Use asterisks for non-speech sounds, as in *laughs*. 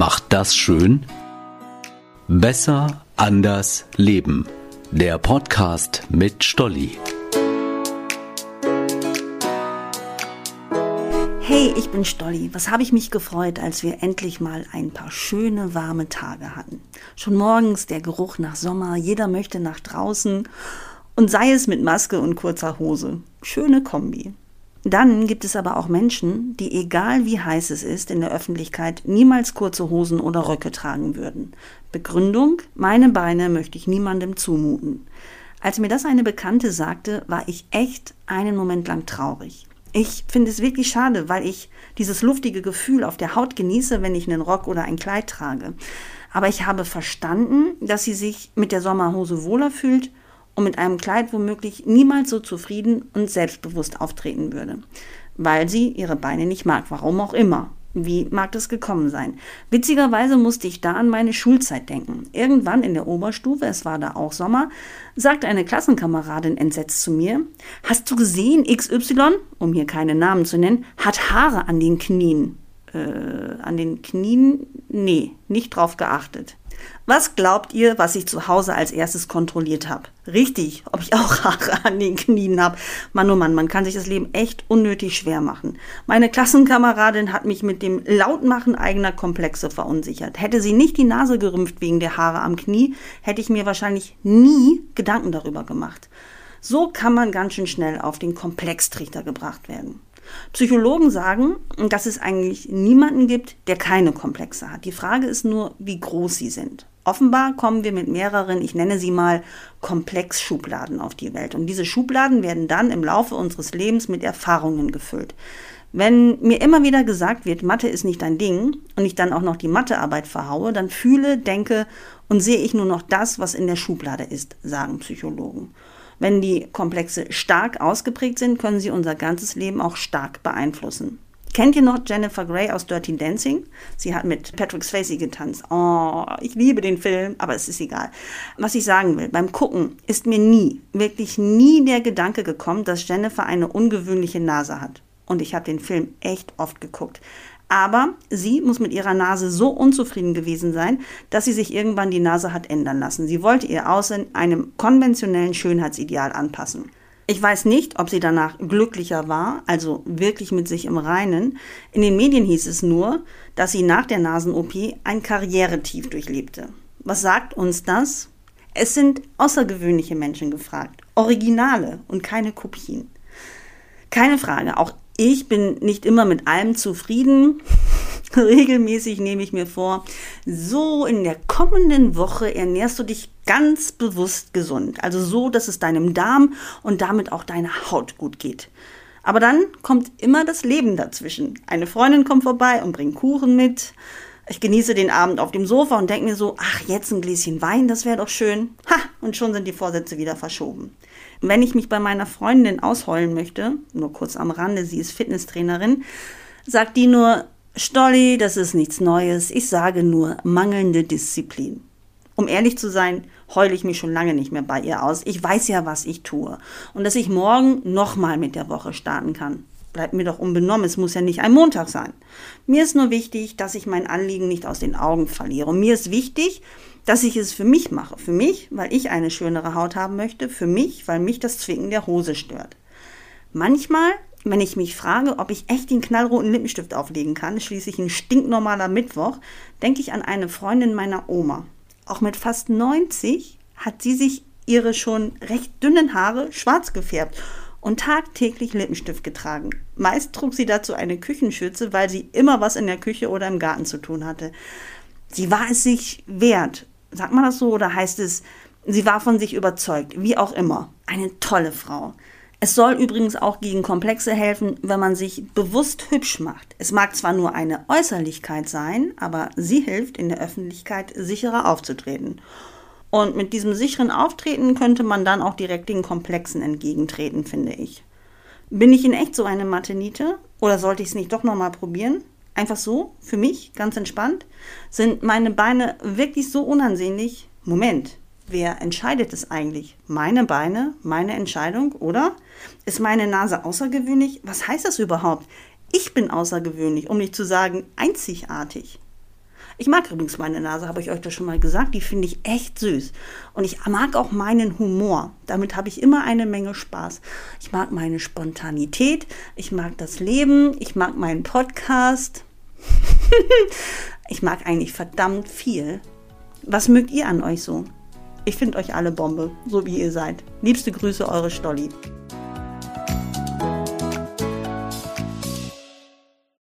macht das schön? Besser, anders, leben. Der Podcast mit Stolli. Hey, ich bin Stolli. Was habe ich mich gefreut, als wir endlich mal ein paar schöne, warme Tage hatten. Schon morgens der Geruch nach Sommer, jeder möchte nach draußen und sei es mit Maske und kurzer Hose. Schöne Kombi. Dann gibt es aber auch Menschen, die egal wie heiß es ist in der Öffentlichkeit niemals kurze Hosen oder Röcke tragen würden. Begründung, meine Beine möchte ich niemandem zumuten. Als mir das eine Bekannte sagte, war ich echt einen Moment lang traurig. Ich finde es wirklich schade, weil ich dieses luftige Gefühl auf der Haut genieße, wenn ich einen Rock oder ein Kleid trage. Aber ich habe verstanden, dass sie sich mit der Sommerhose wohler fühlt und mit einem Kleid womöglich niemals so zufrieden und selbstbewusst auftreten würde, weil sie ihre Beine nicht mag, warum auch immer. Wie mag das gekommen sein? Witzigerweise musste ich da an meine Schulzeit denken. Irgendwann in der Oberstufe, es war da auch Sommer, sagte eine Klassenkameradin entsetzt zu mir, hast du gesehen, XY, um hier keine Namen zu nennen, hat Haare an den Knien. Äh, an den Knien? Nee, nicht drauf geachtet. Was glaubt ihr, was ich zu Hause als erstes kontrolliert habe? Richtig, ob ich auch *laughs* Haare an den Knien habe. Mann, oh Mann, man kann sich das Leben echt unnötig schwer machen. Meine Klassenkameradin hat mich mit dem Lautmachen eigener Komplexe verunsichert. Hätte sie nicht die Nase gerümpft wegen der Haare am Knie, hätte ich mir wahrscheinlich nie Gedanken darüber gemacht. So kann man ganz schön schnell auf den Komplextrichter gebracht werden. Psychologen sagen, dass es eigentlich niemanden gibt, der keine Komplexe hat. Die Frage ist nur, wie groß sie sind. Offenbar kommen wir mit mehreren, ich nenne sie mal Komplexschubladen auf die Welt. Und diese Schubladen werden dann im Laufe unseres Lebens mit Erfahrungen gefüllt. Wenn mir immer wieder gesagt wird, Mathe ist nicht dein Ding und ich dann auch noch die Mathearbeit verhaue, dann fühle, denke und sehe ich nur noch das, was in der Schublade ist, sagen Psychologen. Wenn die Komplexe stark ausgeprägt sind, können sie unser ganzes Leben auch stark beeinflussen. Kennt ihr noch Jennifer Grey aus Dirty Dancing? Sie hat mit Patrick Swayze getanzt. Oh, ich liebe den Film, aber es ist egal. Was ich sagen will, beim Gucken ist mir nie, wirklich nie der Gedanke gekommen, dass Jennifer eine ungewöhnliche Nase hat. Und ich habe den Film echt oft geguckt. Aber sie muss mit ihrer Nase so unzufrieden gewesen sein, dass sie sich irgendwann die Nase hat ändern lassen. Sie wollte ihr Aussehen einem konventionellen Schönheitsideal anpassen. Ich weiß nicht, ob sie danach glücklicher war, also wirklich mit sich im Reinen. In den Medien hieß es nur, dass sie nach der Nasen-OP ein Karrieretief durchlebte. Was sagt uns das? Es sind außergewöhnliche Menschen gefragt, Originale und keine Kopien. Keine Frage, auch ich bin nicht immer mit allem zufrieden. *laughs* Regelmäßig nehme ich mir vor, so in der kommenden Woche ernährst du dich ganz bewusst gesund. Also so, dass es deinem Darm und damit auch deiner Haut gut geht. Aber dann kommt immer das Leben dazwischen. Eine Freundin kommt vorbei und bringt Kuchen mit. Ich genieße den Abend auf dem Sofa und denke mir so, ach, jetzt ein Gläschen Wein, das wäre doch schön. Ha, und schon sind die Vorsätze wieder verschoben. Wenn ich mich bei meiner Freundin ausheulen möchte, nur kurz am Rande, sie ist Fitnesstrainerin, sagt die nur, Stolli, das ist nichts Neues, ich sage nur mangelnde Disziplin. Um ehrlich zu sein, heule ich mich schon lange nicht mehr bei ihr aus. Ich weiß ja, was ich tue. Und dass ich morgen nochmal mit der Woche starten kann bleibt mir doch unbenommen. Es muss ja nicht ein Montag sein. Mir ist nur wichtig, dass ich mein Anliegen nicht aus den Augen verliere. Und mir ist wichtig, dass ich es für mich mache. Für mich, weil ich eine schönere Haut haben möchte. Für mich, weil mich das Zwicken der Hose stört. Manchmal, wenn ich mich frage, ob ich echt den knallroten Lippenstift auflegen kann, schließlich ein stinknormaler Mittwoch, denke ich an eine Freundin meiner Oma. Auch mit fast 90 hat sie sich ihre schon recht dünnen Haare schwarz gefärbt und tagtäglich Lippenstift getragen. Meist trug sie dazu eine Küchenschürze, weil sie immer was in der Küche oder im Garten zu tun hatte. Sie war es sich wert. Sagt man das so oder heißt es, sie war von sich überzeugt, wie auch immer. Eine tolle Frau. Es soll übrigens auch gegen Komplexe helfen, wenn man sich bewusst hübsch macht. Es mag zwar nur eine Äußerlichkeit sein, aber sie hilft in der Öffentlichkeit sicherer aufzutreten. Und mit diesem sicheren Auftreten könnte man dann auch direkt den Komplexen entgegentreten, finde ich. Bin ich in echt so eine Mathe-Niete? Oder sollte ich es nicht doch nochmal probieren? Einfach so, für mich, ganz entspannt? Sind meine Beine wirklich so unansehnlich? Moment, wer entscheidet es eigentlich? Meine Beine, meine Entscheidung, oder? Ist meine Nase außergewöhnlich? Was heißt das überhaupt? Ich bin außergewöhnlich, um nicht zu sagen einzigartig. Ich mag übrigens meine Nase, habe ich euch das schon mal gesagt. Die finde ich echt süß. Und ich mag auch meinen Humor. Damit habe ich immer eine Menge Spaß. Ich mag meine Spontanität. Ich mag das Leben. Ich mag meinen Podcast. *laughs* ich mag eigentlich verdammt viel. Was mögt ihr an euch so? Ich finde euch alle Bombe, so wie ihr seid. Liebste Grüße, eure Stolli.